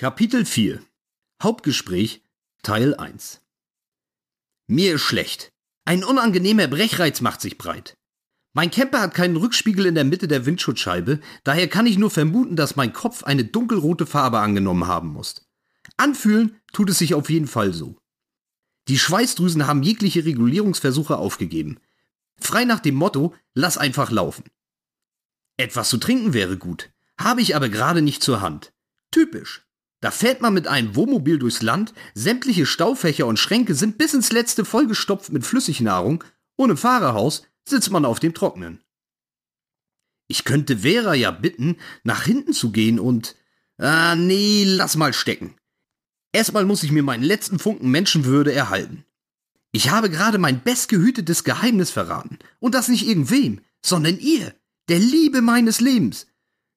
Kapitel 4 Hauptgespräch Teil 1 Mir ist schlecht. Ein unangenehmer Brechreiz macht sich breit. Mein Camper hat keinen Rückspiegel in der Mitte der Windschutzscheibe, daher kann ich nur vermuten, dass mein Kopf eine dunkelrote Farbe angenommen haben muss. Anfühlen tut es sich auf jeden Fall so. Die Schweißdrüsen haben jegliche Regulierungsversuche aufgegeben. Frei nach dem Motto, lass einfach laufen. Etwas zu trinken wäre gut, habe ich aber gerade nicht zur Hand. Typisch. Da fährt man mit einem Wohnmobil durchs Land, sämtliche Staufächer und Schränke sind bis ins letzte vollgestopft mit Flüssignahrung und im Fahrerhaus sitzt man auf dem Trocknen. Ich könnte Vera ja bitten, nach hinten zu gehen und... Ah, nee, lass mal stecken. Erstmal muss ich mir meinen letzten Funken Menschenwürde erhalten. Ich habe gerade mein bestgehütetes Geheimnis verraten. Und das nicht irgendwem, sondern ihr, der Liebe meines Lebens.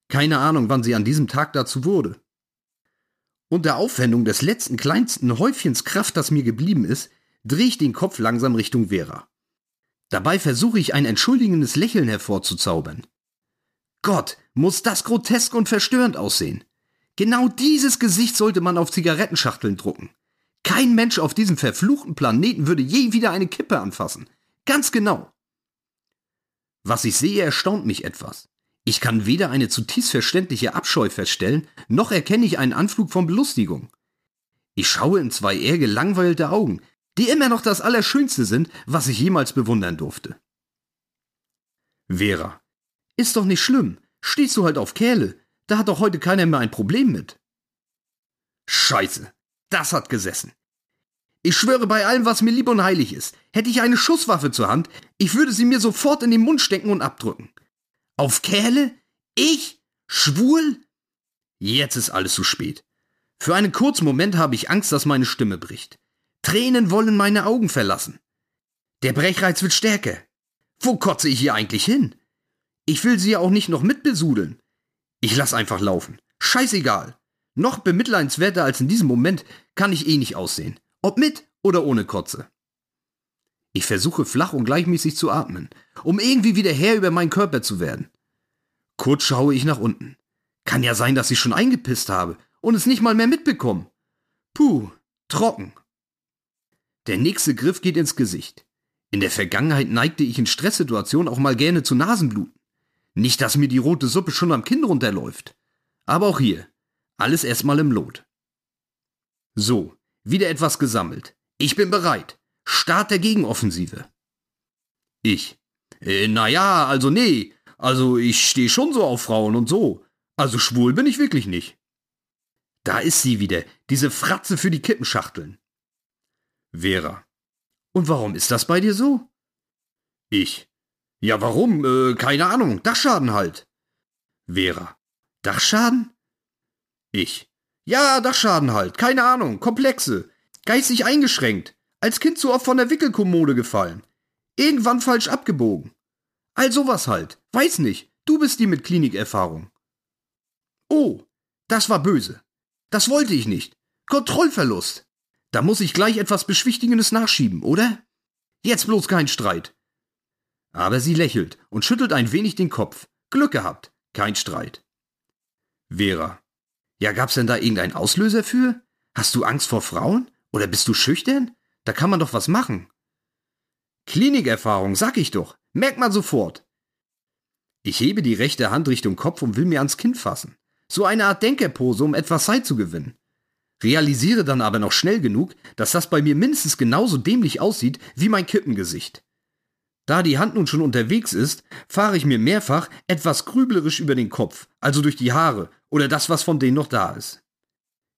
Keine Ahnung, wann sie an diesem Tag dazu wurde. Unter Aufwendung des letzten kleinsten Häufchens Kraft, das mir geblieben ist, drehe ich den Kopf langsam Richtung Vera. Dabei versuche ich ein entschuldigendes Lächeln hervorzuzaubern. Gott, muss das grotesk und verstörend aussehen. Genau dieses Gesicht sollte man auf Zigarettenschachteln drucken. Kein Mensch auf diesem verfluchten Planeten würde je wieder eine Kippe anfassen. Ganz genau. Was ich sehe, erstaunt mich etwas. Ich kann weder eine zutiefst verständliche Abscheu feststellen, noch erkenne ich einen Anflug von Belustigung. Ich schaue in zwei eher gelangweilte Augen, die immer noch das Allerschönste sind, was ich jemals bewundern durfte. Vera, ist doch nicht schlimm. Stehst du halt auf Kerle. Da hat doch heute keiner mehr ein Problem mit. Scheiße, das hat gesessen. Ich schwöre bei allem, was mir lieb und heilig ist, hätte ich eine Schusswaffe zur Hand, ich würde sie mir sofort in den Mund stecken und abdrücken. Auf Kerle? Ich? Schwul? Jetzt ist alles zu spät. Für einen kurzen Moment habe ich Angst, dass meine Stimme bricht. Tränen wollen meine Augen verlassen. Der Brechreiz wird stärker. Wo kotze ich hier eigentlich hin? Ich will sie ja auch nicht noch mitbesudeln. Ich lass einfach laufen. Scheißegal. Noch bemitleidenswerter als in diesem Moment kann ich eh nicht aussehen. Ob mit oder ohne Kotze. Ich versuche flach und gleichmäßig zu atmen, um irgendwie wieder Herr über meinen Körper zu werden. Kurz schaue ich nach unten. Kann ja sein, dass ich schon eingepisst habe und es nicht mal mehr mitbekomme. Puh, trocken. Der nächste Griff geht ins Gesicht. In der Vergangenheit neigte ich in Stresssituationen auch mal gerne zu Nasenbluten. Nicht, dass mir die rote Suppe schon am Kinn runterläuft. Aber auch hier, alles erstmal im Lot. So, wieder etwas gesammelt. Ich bin bereit. Start der Gegenoffensive. Ich. Äh, naja, also nee. Also ich stehe schon so auf Frauen und so. Also schwul bin ich wirklich nicht. Da ist sie wieder, diese Fratze für die Kippenschachteln. Vera. Und warum ist das bei dir so? Ich. Ja, warum? Äh, keine Ahnung. Dachschaden halt. Vera. Dachschaden? Ich. Ja, Dachschaden halt. Keine Ahnung. Komplexe. Geistig eingeschränkt. Als Kind zu oft von der Wickelkommode gefallen. Irgendwann falsch abgebogen. All sowas halt. Weiß nicht. Du bist die mit Klinikerfahrung. Oh, das war böse. Das wollte ich nicht. Kontrollverlust. Da muss ich gleich etwas Beschwichtigendes nachschieben, oder? Jetzt bloß kein Streit. Aber sie lächelt und schüttelt ein wenig den Kopf. Glück gehabt. Kein Streit. Vera. Ja, gab's denn da irgendeinen Auslöser für? Hast du Angst vor Frauen? Oder bist du schüchtern? Da kann man doch was machen. Klinikerfahrung, sag ich doch. Merkt man sofort. Ich hebe die rechte Hand Richtung Kopf und will mir ans Kinn fassen. So eine Art Denkerpose, um etwas Zeit zu gewinnen. Realisiere dann aber noch schnell genug, dass das bei mir mindestens genauso dämlich aussieht wie mein Kippengesicht. Da die Hand nun schon unterwegs ist, fahre ich mir mehrfach etwas grüblerisch über den Kopf, also durch die Haare oder das, was von denen noch da ist.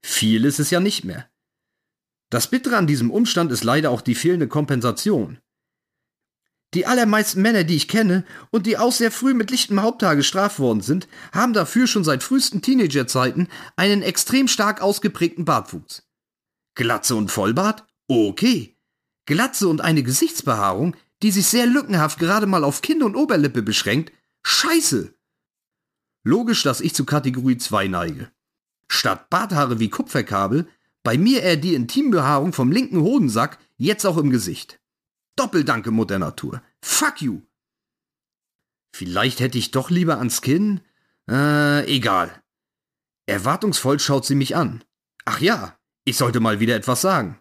Viel ist es ja nicht mehr. Das Bittere an diesem Umstand ist leider auch die fehlende Kompensation. Die allermeisten Männer, die ich kenne und die auch sehr früh mit lichtem Haupthaar gestraft worden sind, haben dafür schon seit frühesten Teenagerzeiten einen extrem stark ausgeprägten Bartwuchs. Glatze und Vollbart? Okay. Glatze und eine Gesichtsbehaarung, die sich sehr lückenhaft gerade mal auf Kinn und Oberlippe beschränkt? Scheiße! Logisch, dass ich zu Kategorie 2 neige. Statt Barthaare wie Kupferkabel bei mir eher die Intimbehaarung vom linken Hodensack, jetzt auch im Gesicht. Doppeldanke, Mutter Natur. Fuck you. Vielleicht hätte ich doch lieber ans Kinn? Äh, egal. Erwartungsvoll schaut sie mich an. Ach ja, ich sollte mal wieder etwas sagen.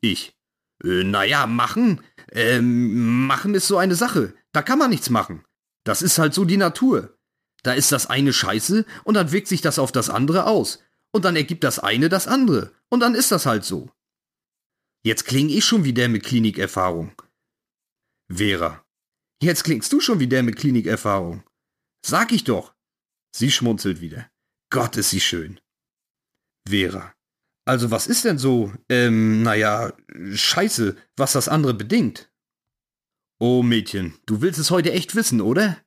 Ich. Äh, naja, machen? Ähm, machen ist so eine Sache. Da kann man nichts machen. Das ist halt so die Natur. Da ist das eine scheiße und dann wirkt sich das auf das andere aus. Und dann ergibt das eine das andere. Und dann ist das halt so. Jetzt kling ich schon wie der mit Klinikerfahrung. Vera. Jetzt klingst du schon wie der mit Klinikerfahrung. Sag ich doch. Sie schmunzelt wieder. Gott ist sie schön. Vera. Also was ist denn so, ähm, naja, scheiße, was das andere bedingt? Oh Mädchen, du willst es heute echt wissen, oder?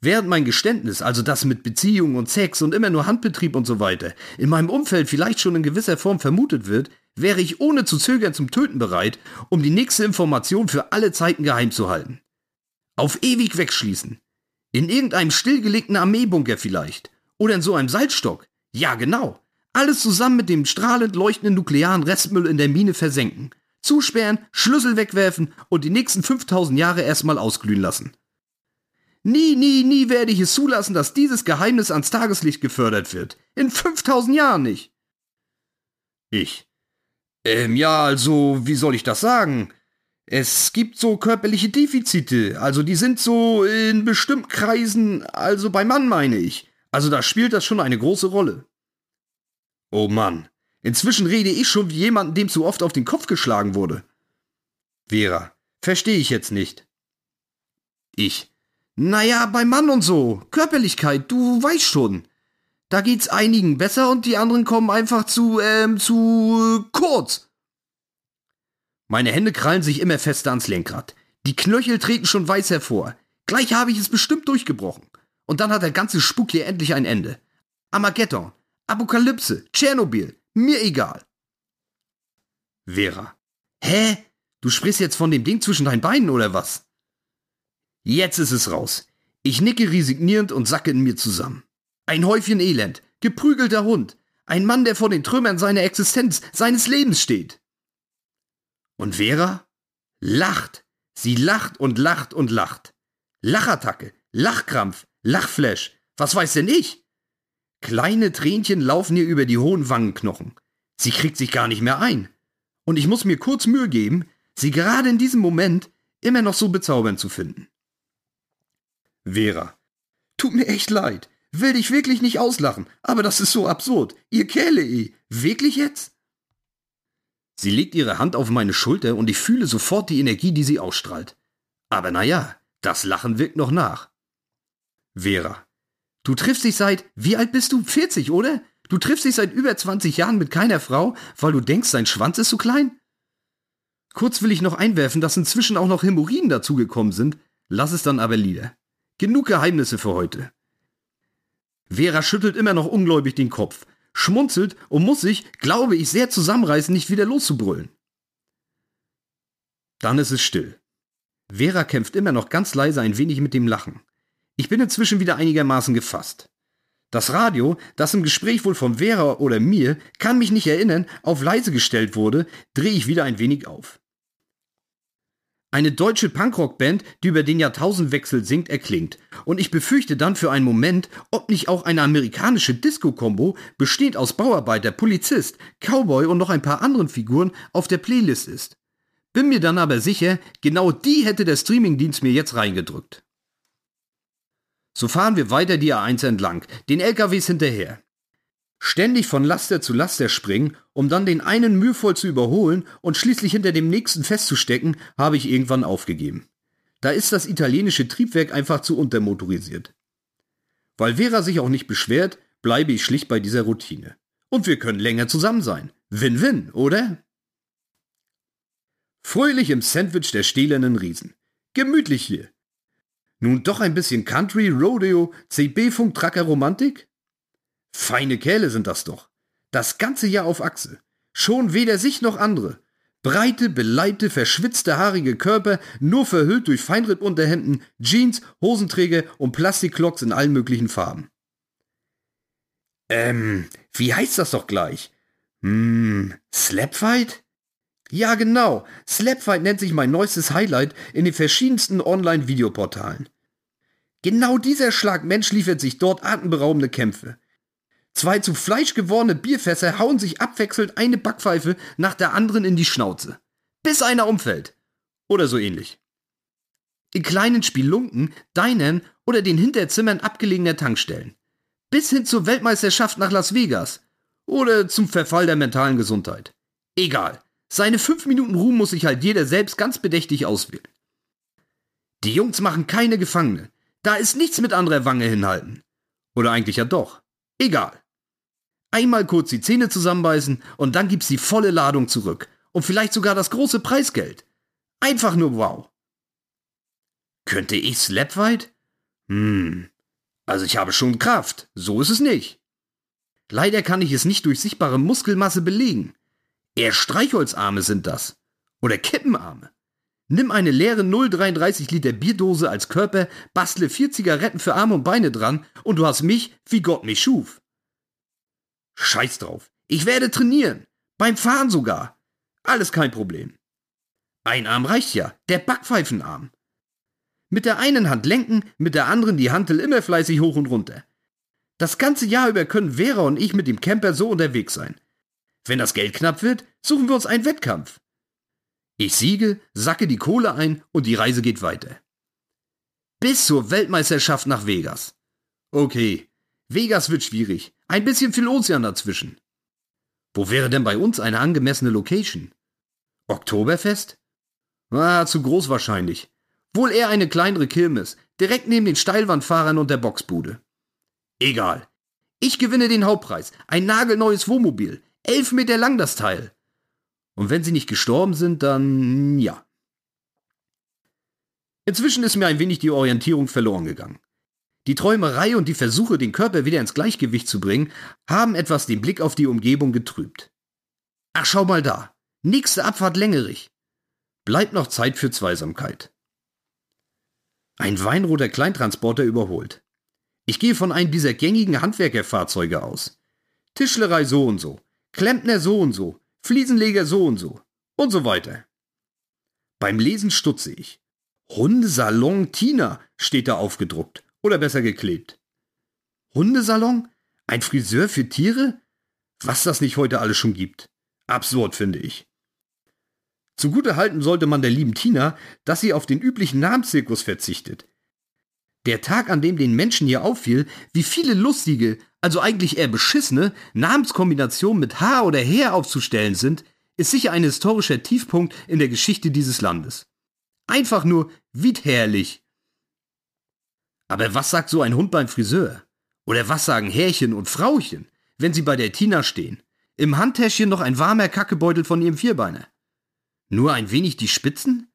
Während mein Geständnis, also das mit Beziehungen und Sex und immer nur Handbetrieb und so weiter, in meinem Umfeld vielleicht schon in gewisser Form vermutet wird, wäre ich ohne zu zögern zum Töten bereit, um die nächste Information für alle Zeiten geheim zu halten. Auf ewig wegschließen. In irgendeinem stillgelegten Armeebunker vielleicht. Oder in so einem Salzstock. Ja, genau. Alles zusammen mit dem strahlend leuchtenden nuklearen Restmüll in der Mine versenken. Zusperren, Schlüssel wegwerfen und die nächsten 5000 Jahre erstmal ausglühen lassen. Nie, nie, nie werde ich es zulassen, dass dieses Geheimnis ans Tageslicht gefördert wird. In 5000 Jahren nicht. Ich. Ähm, ja, also, wie soll ich das sagen? Es gibt so körperliche Defizite, also die sind so in bestimmten Kreisen, also bei Mann meine ich. Also da spielt das schon eine große Rolle. Oh Mann, inzwischen rede ich schon wie jemand, dem zu oft auf den Kopf geschlagen wurde. Vera, verstehe ich jetzt nicht. Ich. Naja, bei Mann und so. Körperlichkeit, du weißt schon. Da geht's einigen besser und die anderen kommen einfach zu, ähm, zu äh, kurz. Meine Hände krallen sich immer fester ans Lenkrad. Die Knöchel treten schon weiß hervor. Gleich habe ich es bestimmt durchgebrochen. Und dann hat der ganze Spuk hier endlich ein Ende. Armageddon, Apokalypse, Tschernobyl, mir egal. Vera. Hä? Du sprichst jetzt von dem Ding zwischen deinen Beinen oder was? Jetzt ist es raus. Ich nicke resignierend und sacke in mir zusammen. Ein Häufchen Elend, geprügelter Hund, ein Mann, der vor den Trümmern seiner Existenz, seines Lebens steht. Und Vera lacht. Sie lacht und lacht und lacht. Lachattacke, Lachkrampf, Lachflash, was weiß denn ich? Kleine Tränchen laufen ihr über die hohen Wangenknochen. Sie kriegt sich gar nicht mehr ein. Und ich muss mir kurz Mühe geben, sie gerade in diesem Moment immer noch so bezaubernd zu finden. Vera. Tut mir echt leid. Will dich wirklich nicht auslachen, aber das ist so absurd. Ihr Kerle, eh. Wirklich jetzt? Sie legt ihre Hand auf meine Schulter und ich fühle sofort die Energie, die sie ausstrahlt. Aber naja, das Lachen wirkt noch nach. Vera. Du triffst dich seit, wie alt bist du? 40, oder? Du triffst dich seit über 20 Jahren mit keiner Frau, weil du denkst, dein Schwanz ist zu klein? Kurz will ich noch einwerfen, dass inzwischen auch noch Hämorrhoiden dazugekommen sind. Lass es dann aber lieber. Genug Geheimnisse für heute. Vera schüttelt immer noch ungläubig den Kopf, schmunzelt und muss sich, glaube ich, sehr zusammenreißen, nicht wieder loszubrüllen. Dann ist es still. Vera kämpft immer noch ganz leise ein wenig mit dem Lachen. Ich bin inzwischen wieder einigermaßen gefasst. Das Radio, das im Gespräch wohl von Vera oder mir, kann mich nicht erinnern, auf leise gestellt wurde, drehe ich wieder ein wenig auf. Eine deutsche Punkrock-Band, die über den Jahrtausendwechsel singt, erklingt. Und ich befürchte dann für einen Moment, ob nicht auch eine amerikanische Disco-Kombo, bestehend aus Bauarbeiter, Polizist, Cowboy und noch ein paar anderen Figuren, auf der Playlist ist. Bin mir dann aber sicher, genau die hätte der Streamingdienst mir jetzt reingedrückt. So fahren wir weiter die A1 entlang, den LKWs hinterher. Ständig von Laster zu Laster springen, um dann den einen mühevoll zu überholen und schließlich hinter dem nächsten festzustecken, habe ich irgendwann aufgegeben. Da ist das italienische Triebwerk einfach zu untermotorisiert. Weil Vera sich auch nicht beschwert, bleibe ich schlicht bei dieser Routine. Und wir können länger zusammen sein. Win-win, oder? Fröhlich im Sandwich der stählernen Riesen. Gemütlich hier. Nun doch ein bisschen Country, Rodeo, CB-Funk, Tracker, Romantik? Feine Kerle sind das doch. Das ganze Jahr auf Achse. Schon weder sich noch andere. Breite, beleibte, verschwitzte, haarige Körper, nur verhüllt durch Feinrippunterhemden, Jeans, Hosenträger und Plastikklocks in allen möglichen Farben. Ähm, wie heißt das doch gleich? Hm, Slapfight? Ja, genau. Slapfight nennt sich mein neuestes Highlight in den verschiedensten Online-Videoportalen. Genau dieser Schlag Mensch liefert sich dort atemberaubende Kämpfe. Zwei zu Fleisch gewordene Bierfässer hauen sich abwechselnd eine Backpfeife nach der anderen in die Schnauze. Bis einer umfällt. Oder so ähnlich. In kleinen Spielunken, Dinern oder den Hinterzimmern abgelegener Tankstellen. Bis hin zur Weltmeisterschaft nach Las Vegas. Oder zum Verfall der mentalen Gesundheit. Egal. Seine fünf Minuten Ruhm muss sich halt jeder selbst ganz bedächtig auswählen. Die Jungs machen keine Gefangene. Da ist nichts mit anderer Wange hinhalten. Oder eigentlich ja doch. Egal. Einmal kurz die Zähne zusammenbeißen und dann gibt's die volle Ladung zurück. Und vielleicht sogar das große Preisgeld. Einfach nur wow. Könnte ich Slapfight? Hm. Also ich habe schon Kraft. So ist es nicht. Leider kann ich es nicht durch sichtbare Muskelmasse belegen. Eher Streichholzarme sind das. Oder Kippenarme. Nimm eine leere 0,33 Liter Bierdose als Körper, bastle vier Zigaretten für Arme und Beine dran und du hast mich, wie Gott mich schuf. Scheiß drauf. Ich werde trainieren. Beim Fahren sogar. Alles kein Problem. Ein Arm reicht ja, der Backpfeifenarm. Mit der einen Hand lenken, mit der anderen die Hantel immer fleißig hoch und runter. Das ganze Jahr über können Vera und ich mit dem Camper so unterwegs sein. Wenn das Geld knapp wird, suchen wir uns einen Wettkampf. Ich siege, sacke die Kohle ein und die Reise geht weiter. Bis zur Weltmeisterschaft nach Vegas. Okay, Vegas wird schwierig. Ein bisschen viel Ozean dazwischen. Wo wäre denn bei uns eine angemessene Location? Oktoberfest? Ah, zu groß wahrscheinlich. Wohl eher eine kleinere Kirmes, direkt neben den Steilwandfahrern und der Boxbude. Egal. Ich gewinne den Hauptpreis. Ein nagelneues Wohnmobil. Elf Meter lang das Teil. Und wenn sie nicht gestorben sind, dann ja. Inzwischen ist mir ein wenig die Orientierung verloren gegangen. Die Träumerei und die Versuche, den Körper wieder ins Gleichgewicht zu bringen, haben etwas den Blick auf die Umgebung getrübt. Ach, schau mal da. Nächste Abfahrt Längerich. Bleibt noch Zeit für Zweisamkeit. Ein weinroter Kleintransporter überholt. Ich gehe von einem dieser gängigen Handwerkerfahrzeuge aus. Tischlerei so und so, Klempner so und so, Fliesenleger so und so und so weiter. Beim Lesen stutze ich. Hundesalon Tina steht da aufgedruckt oder besser geklebt. Hundesalon? Ein Friseur für Tiere? Was das nicht heute alles schon gibt. Absurd, finde ich. Zugute halten sollte man der lieben Tina, dass sie auf den üblichen Namenszirkus verzichtet. Der Tag, an dem den Menschen hier auffiel, wie viele lustige, also eigentlich eher beschissene, Namenskombinationen mit H oder Her aufzustellen sind, ist sicher ein historischer Tiefpunkt in der Geschichte dieses Landes. Einfach nur herrlich. Aber was sagt so ein Hund beim Friseur? Oder was sagen Herrchen und Frauchen, wenn sie bei der Tina stehen? Im Handtäschchen noch ein warmer Kackebeutel von ihrem Vierbeiner. Nur ein wenig die Spitzen?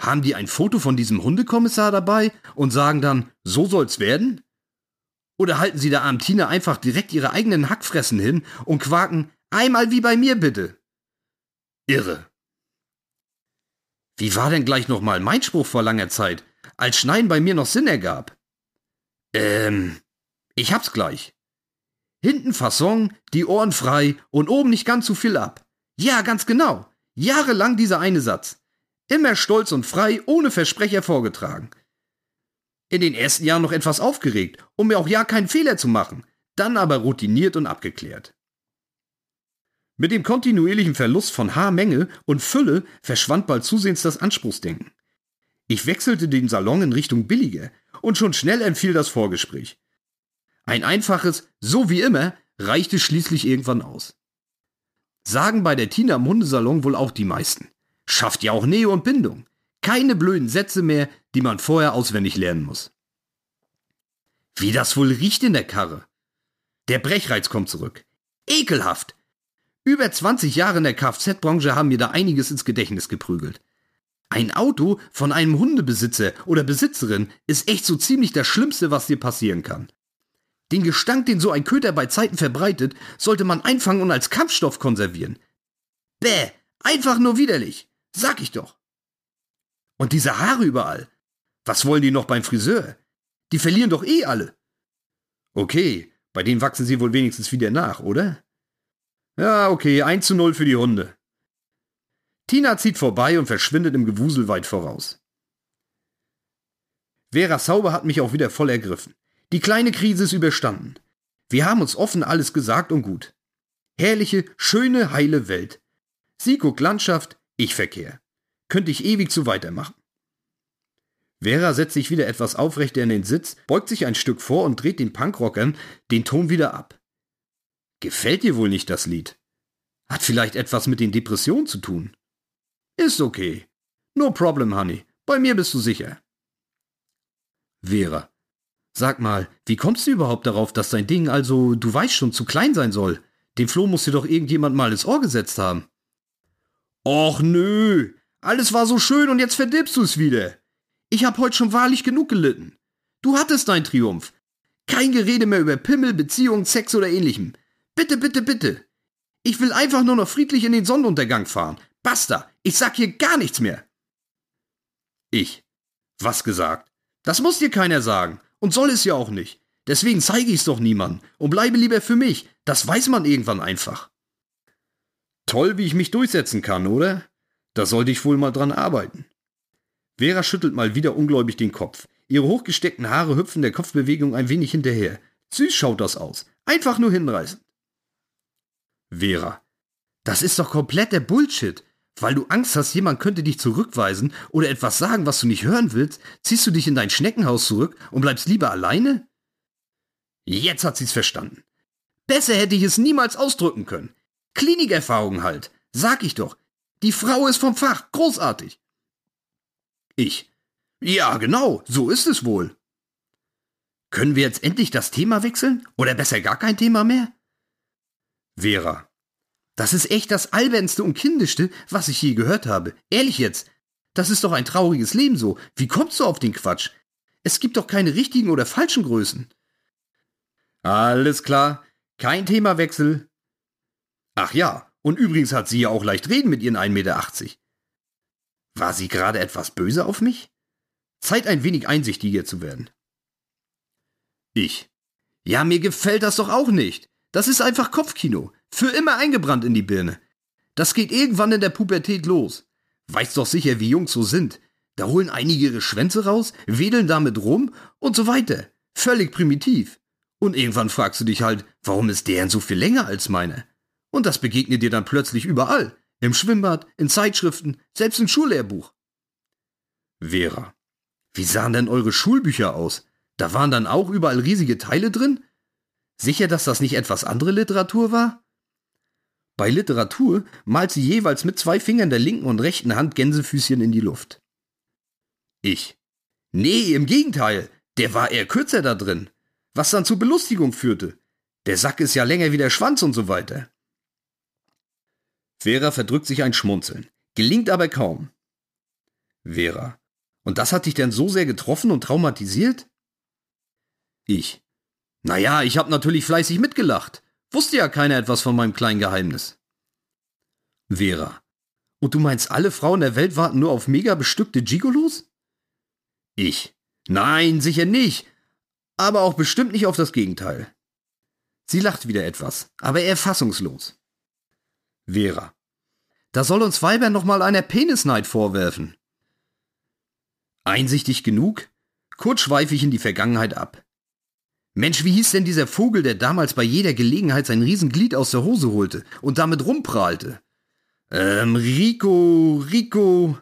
Haben die ein Foto von diesem Hundekommissar dabei und sagen dann, so soll's werden? Oder halten sie der armen Tina einfach direkt ihre eigenen Hackfressen hin und quaken, einmal wie bei mir bitte? Irre. Wie war denn gleich nochmal mein Spruch vor langer Zeit, als Schneiden bei mir noch Sinn ergab? Ähm, ich hab's gleich. Hinten Fasson, die Ohren frei und oben nicht ganz zu viel ab. Ja, ganz genau. Jahrelang dieser eine Satz. Immer stolz und frei, ohne Versprecher vorgetragen in den ersten Jahren noch etwas aufgeregt, um mir auch ja keinen Fehler zu machen, dann aber routiniert und abgeklärt. Mit dem kontinuierlichen Verlust von Haarmenge und Fülle verschwand bald zusehends das Anspruchsdenken. Ich wechselte den Salon in Richtung billiger und schon schnell empfiel das Vorgespräch. Ein einfaches So wie immer reichte schließlich irgendwann aus. Sagen bei der Tina im Hundesalon wohl auch die meisten. Schafft ja auch Nähe und Bindung. Keine blöden Sätze mehr, die man vorher auswendig lernen muss. Wie das wohl riecht in der Karre. Der Brechreiz kommt zurück. Ekelhaft. Über 20 Jahre in der Kfz-Branche haben mir da einiges ins Gedächtnis geprügelt. Ein Auto von einem Hundebesitzer oder Besitzerin ist echt so ziemlich das Schlimmste, was dir passieren kann. Den Gestank, den so ein Köter bei Zeiten verbreitet, sollte man einfangen und als Kampfstoff konservieren. Bäh, einfach nur widerlich. Sag ich doch. Und diese Haare überall. Was wollen die noch beim Friseur? Die verlieren doch eh alle. Okay, bei denen wachsen sie wohl wenigstens wieder nach, oder? Ja, okay, 1 zu 0 für die Hunde. Tina zieht vorbei und verschwindet im Gewusel weit voraus. Vera Sauber hat mich auch wieder voll ergriffen. Die kleine Krise ist überstanden. Wir haben uns offen alles gesagt und gut. Herrliche, schöne, heile Welt. Sie guckt Landschaft, ich Verkehr. Könnte ich ewig so weitermachen. Vera setzt sich wieder etwas aufrechter in den Sitz, beugt sich ein Stück vor und dreht den Punkrockern den Ton wieder ab. Gefällt dir wohl nicht das Lied? Hat vielleicht etwas mit den Depressionen zu tun? Ist okay. No problem, Honey. Bei mir bist du sicher. Vera. Sag mal, wie kommst du überhaupt darauf, dass dein Ding also, du weißt schon, zu klein sein soll? Dem Flo muss dir doch irgendjemand mal ins Ohr gesetzt haben. Och nö, alles war so schön und jetzt verdirbst du es wieder. Ich hab heute schon wahrlich genug gelitten. Du hattest deinen Triumph. Kein Gerede mehr über Pimmel, Beziehung, Sex oder ähnlichem. Bitte, bitte, bitte. Ich will einfach nur noch friedlich in den Sonnenuntergang fahren. Basta, ich sag hier gar nichts mehr. Ich. Was gesagt? Das muss dir keiner sagen. Und soll es ja auch nicht. Deswegen zeige ich's doch niemandem und bleibe lieber für mich. Das weiß man irgendwann einfach. Toll, wie ich mich durchsetzen kann, oder? Da sollte ich wohl mal dran arbeiten. Vera schüttelt mal wieder ungläubig den Kopf. Ihre hochgesteckten Haare hüpfen der Kopfbewegung ein wenig hinterher. Süß schaut das aus. Einfach nur hinreißend. Vera. Das ist doch komplett der Bullshit. Weil du Angst hast, jemand könnte dich zurückweisen oder etwas sagen, was du nicht hören willst, ziehst du dich in dein Schneckenhaus zurück und bleibst lieber alleine? Jetzt hat sie's verstanden. Besser hätte ich es niemals ausdrücken können. Klinikerfahrung halt. Sag ich doch. Die Frau ist vom Fach. Großartig. Ich. Ja, genau. So ist es wohl. Können wir jetzt endlich das Thema wechseln? Oder besser gar kein Thema mehr? Vera. Das ist echt das albernste und kindischste, was ich je gehört habe. Ehrlich jetzt. Das ist doch ein trauriges Leben so. Wie kommst du auf den Quatsch? Es gibt doch keine richtigen oder falschen Größen. Alles klar. Kein Themawechsel. Ach ja, und übrigens hat sie ja auch leicht reden mit ihren 1,80 Meter. War sie gerade etwas böse auf mich? Zeit ein wenig einsichtiger zu werden. Ich. Ja, mir gefällt das doch auch nicht. Das ist einfach Kopfkino. Für immer eingebrannt in die Birne. Das geht irgendwann in der Pubertät los. Weißt doch sicher, wie Jungs so sind. Da holen einige ihre Schwänze raus, wedeln damit rum und so weiter. Völlig primitiv. Und irgendwann fragst du dich halt, warum ist deren so viel länger als meine? Und das begegnet dir dann plötzlich überall. Im Schwimmbad, in Zeitschriften, selbst im Schullehrbuch. Vera. Wie sahen denn eure Schulbücher aus? Da waren dann auch überall riesige Teile drin? Sicher, dass das nicht etwas andere Literatur war? Bei Literatur malt sie jeweils mit zwei Fingern der linken und rechten Hand Gänsefüßchen in die Luft. Ich. Nee, im Gegenteil, der war eher kürzer da drin, was dann zu Belustigung führte. Der Sack ist ja länger wie der Schwanz und so weiter. Vera verdrückt sich ein Schmunzeln, gelingt aber kaum. Vera. Und das hat dich denn so sehr getroffen und traumatisiert? Ich. Naja, ich hab natürlich fleißig mitgelacht. Wusste ja keiner etwas von meinem kleinen Geheimnis. Vera. Und du meinst, alle Frauen der Welt warten nur auf mega bestückte Gigolos? Ich. Nein, sicher nicht. Aber auch bestimmt nicht auf das Gegenteil. Sie lacht wieder etwas, aber eher fassungslos. Vera. Da soll uns Weibern noch mal einer Penisneid vorwerfen. Einsichtig genug? Kurz schweife ich in die Vergangenheit ab. Mensch, wie hieß denn dieser Vogel, der damals bei jeder Gelegenheit sein Riesenglied aus der Hose holte und damit rumprahlte? Ähm, Rico, Rico.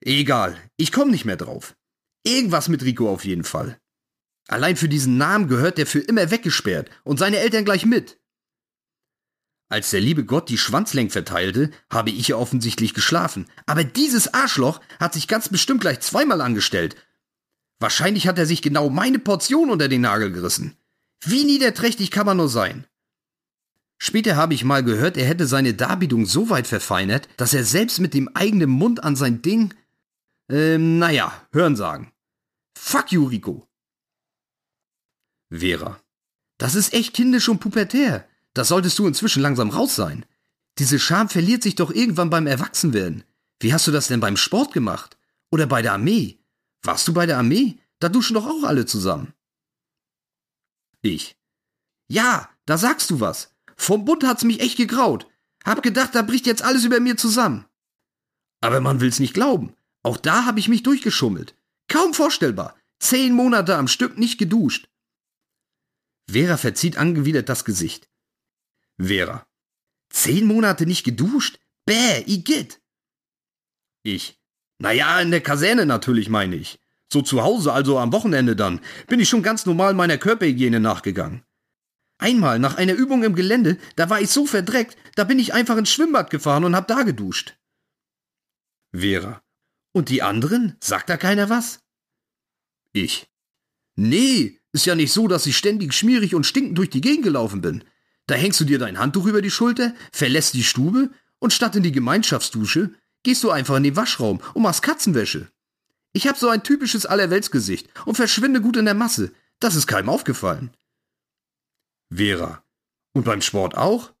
Egal, ich komm nicht mehr drauf. Irgendwas mit Rico auf jeden Fall. Allein für diesen Namen gehört der für immer weggesperrt und seine Eltern gleich mit. Als der liebe Gott die Schwanzlenk verteilte, habe ich ja offensichtlich geschlafen. Aber dieses Arschloch hat sich ganz bestimmt gleich zweimal angestellt Wahrscheinlich hat er sich genau meine Portion unter den Nagel gerissen. Wie niederträchtig kann man nur sein? Später habe ich mal gehört, er hätte seine Darbietung so weit verfeinert, dass er selbst mit dem eigenen Mund an sein Ding, ähm, naja, hören sagen. Fuck you, Rico. Vera. Das ist echt kindisch und pubertär. Das solltest du inzwischen langsam raus sein. Diese Scham verliert sich doch irgendwann beim Erwachsenwerden. Wie hast du das denn beim Sport gemacht? Oder bei der Armee? Warst du bei der Armee? Da duschen doch auch alle zusammen. Ich. Ja, da sagst du was. Vom Bund hat's mich echt gegraut. Hab gedacht, da bricht jetzt alles über mir zusammen. Aber man will's nicht glauben. Auch da hab ich mich durchgeschummelt. Kaum vorstellbar. Zehn Monate am Stück nicht geduscht. Vera verzieht angewidert das Gesicht. Vera. Zehn Monate nicht geduscht? Bäh, Igitt. Ich. Naja, in der Kaserne natürlich, meine ich. So zu Hause, also am Wochenende dann, bin ich schon ganz normal meiner Körperhygiene nachgegangen. Einmal nach einer Übung im Gelände, da war ich so verdreckt, da bin ich einfach ins Schwimmbad gefahren und hab da geduscht. Vera. Und die anderen? Sagt da keiner was? Ich. Nee, ist ja nicht so, dass ich ständig schmierig und stinkend durch die Gegend gelaufen bin. Da hängst du dir dein Handtuch über die Schulter, verlässt die Stube und statt in die Gemeinschaftsdusche gehst du einfach in den Waschraum und machst Katzenwäsche. Ich hab so ein typisches Allerweltsgesicht und verschwinde gut in der Masse. Das ist keinem aufgefallen. Vera. Und beim Sport auch?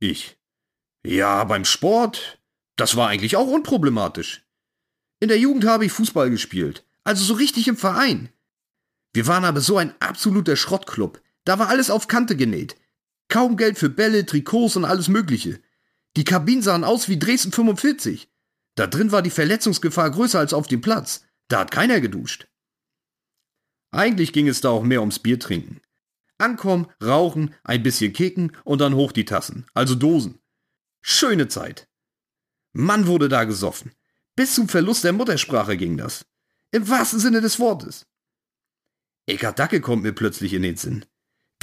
Ich. Ja, beim Sport, das war eigentlich auch unproblematisch. In der Jugend habe ich Fußball gespielt, also so richtig im Verein. Wir waren aber so ein absoluter Schrottclub. Da war alles auf Kante genäht. Kaum Geld für Bälle, Trikots und alles Mögliche. Die Kabinen sahen aus wie Dresden 45. Da drin war die Verletzungsgefahr größer als auf dem Platz. Da hat keiner geduscht. Eigentlich ging es da auch mehr ums Bier trinken. Ankommen, rauchen, ein bisschen kicken und dann hoch die Tassen, also Dosen. Schöne Zeit. Mann wurde da gesoffen. Bis zum Verlust der Muttersprache ging das. Im wahrsten Sinne des Wortes. Eckhard Dacke kommt mir plötzlich in den Sinn.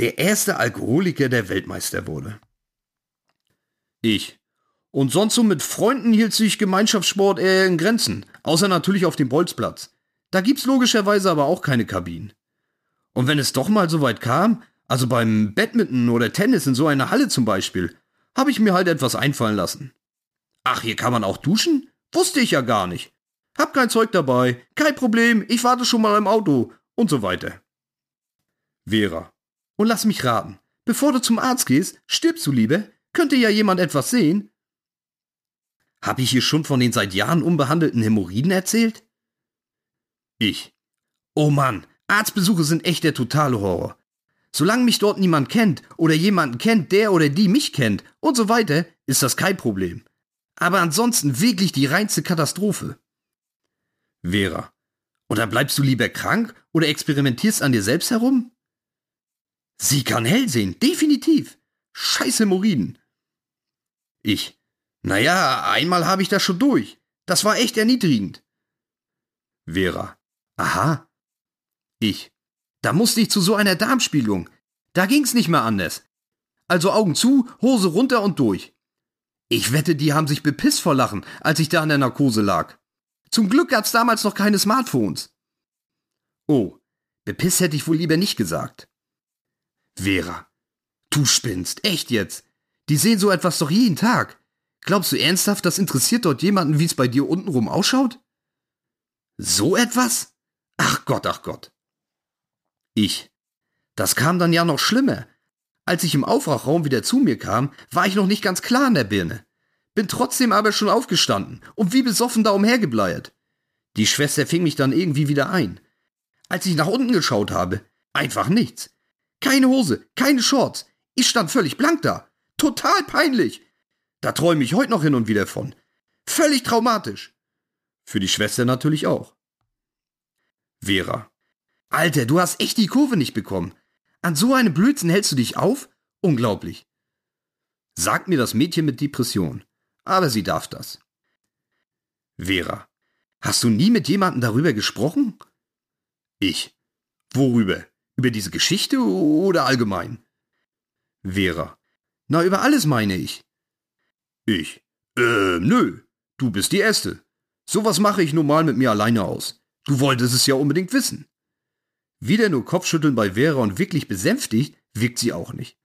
Der erste Alkoholiker, der Weltmeister wurde. Ich. Und sonst so mit Freunden hielt sich Gemeinschaftssport eher in Grenzen, außer natürlich auf dem Bolzplatz. Da gibt's logischerweise aber auch keine Kabinen. Und wenn es doch mal so weit kam, also beim Badminton oder Tennis in so einer Halle zum Beispiel, habe ich mir halt etwas einfallen lassen. Ach, hier kann man auch duschen? Wusste ich ja gar nicht. Hab kein Zeug dabei, kein Problem, ich warte schon mal im Auto und so weiter. Vera. Und lass mich raten, bevor du zum Arzt gehst, stirbst du lieber? Könnte ja jemand etwas sehen? Hab ich hier schon von den seit Jahren unbehandelten Hämorrhoiden erzählt? Ich. Oh Mann, Arztbesuche sind echt der totale Horror. Solange mich dort niemand kennt oder jemanden kennt, der oder die mich kennt und so weiter, ist das kein Problem. Aber ansonsten wirklich die reinste Katastrophe. Vera. Oder bleibst du lieber krank oder experimentierst an dir selbst herum? Sie kann hell sehen, definitiv. Scheiß Hämorrhoiden. Ich. Naja, einmal habe ich das schon durch. Das war echt erniedrigend. Vera. Aha, ich. Da musste ich zu so einer Darmspiegelung. Da ging's nicht mehr anders. Also Augen zu, Hose runter und durch. Ich wette, die haben sich bepisst vor Lachen, als ich da in der Narkose lag. Zum Glück gab's damals noch keine Smartphones. Oh, bepisst hätte ich wohl lieber nicht gesagt. Vera, du spinnst, echt jetzt. Die sehen so etwas doch jeden Tag. Glaubst du ernsthaft, das interessiert dort jemanden, wie es bei dir untenrum ausschaut? So etwas? Ach Gott, ach Gott. Ich. Das kam dann ja noch schlimmer. Als ich im Aufwachraum wieder zu mir kam, war ich noch nicht ganz klar in der Birne. Bin trotzdem aber schon aufgestanden und wie besoffen da umhergebleiert. Die Schwester fing mich dann irgendwie wieder ein. Als ich nach unten geschaut habe, einfach nichts. Keine Hose, keine Shorts. Ich stand völlig blank da. Total peinlich. Da träume ich heute noch hin und wieder von. Völlig traumatisch. Für die Schwester natürlich auch. Vera. Alter, du hast echt die Kurve nicht bekommen. An so einem Blödsinn hältst du dich auf? Unglaublich. Sagt mir das Mädchen mit Depression. Aber sie darf das. Vera. Hast du nie mit jemandem darüber gesprochen? Ich. Worüber? Über diese Geschichte oder allgemein? Vera. Na, über alles meine ich. Ich. Äh, nö. Du bist die Erste. Sowas mache ich normal mit mir alleine aus. Du wolltest es ja unbedingt wissen. Wieder nur Kopfschütteln bei Vera und wirklich besänftigt wirkt sie auch nicht.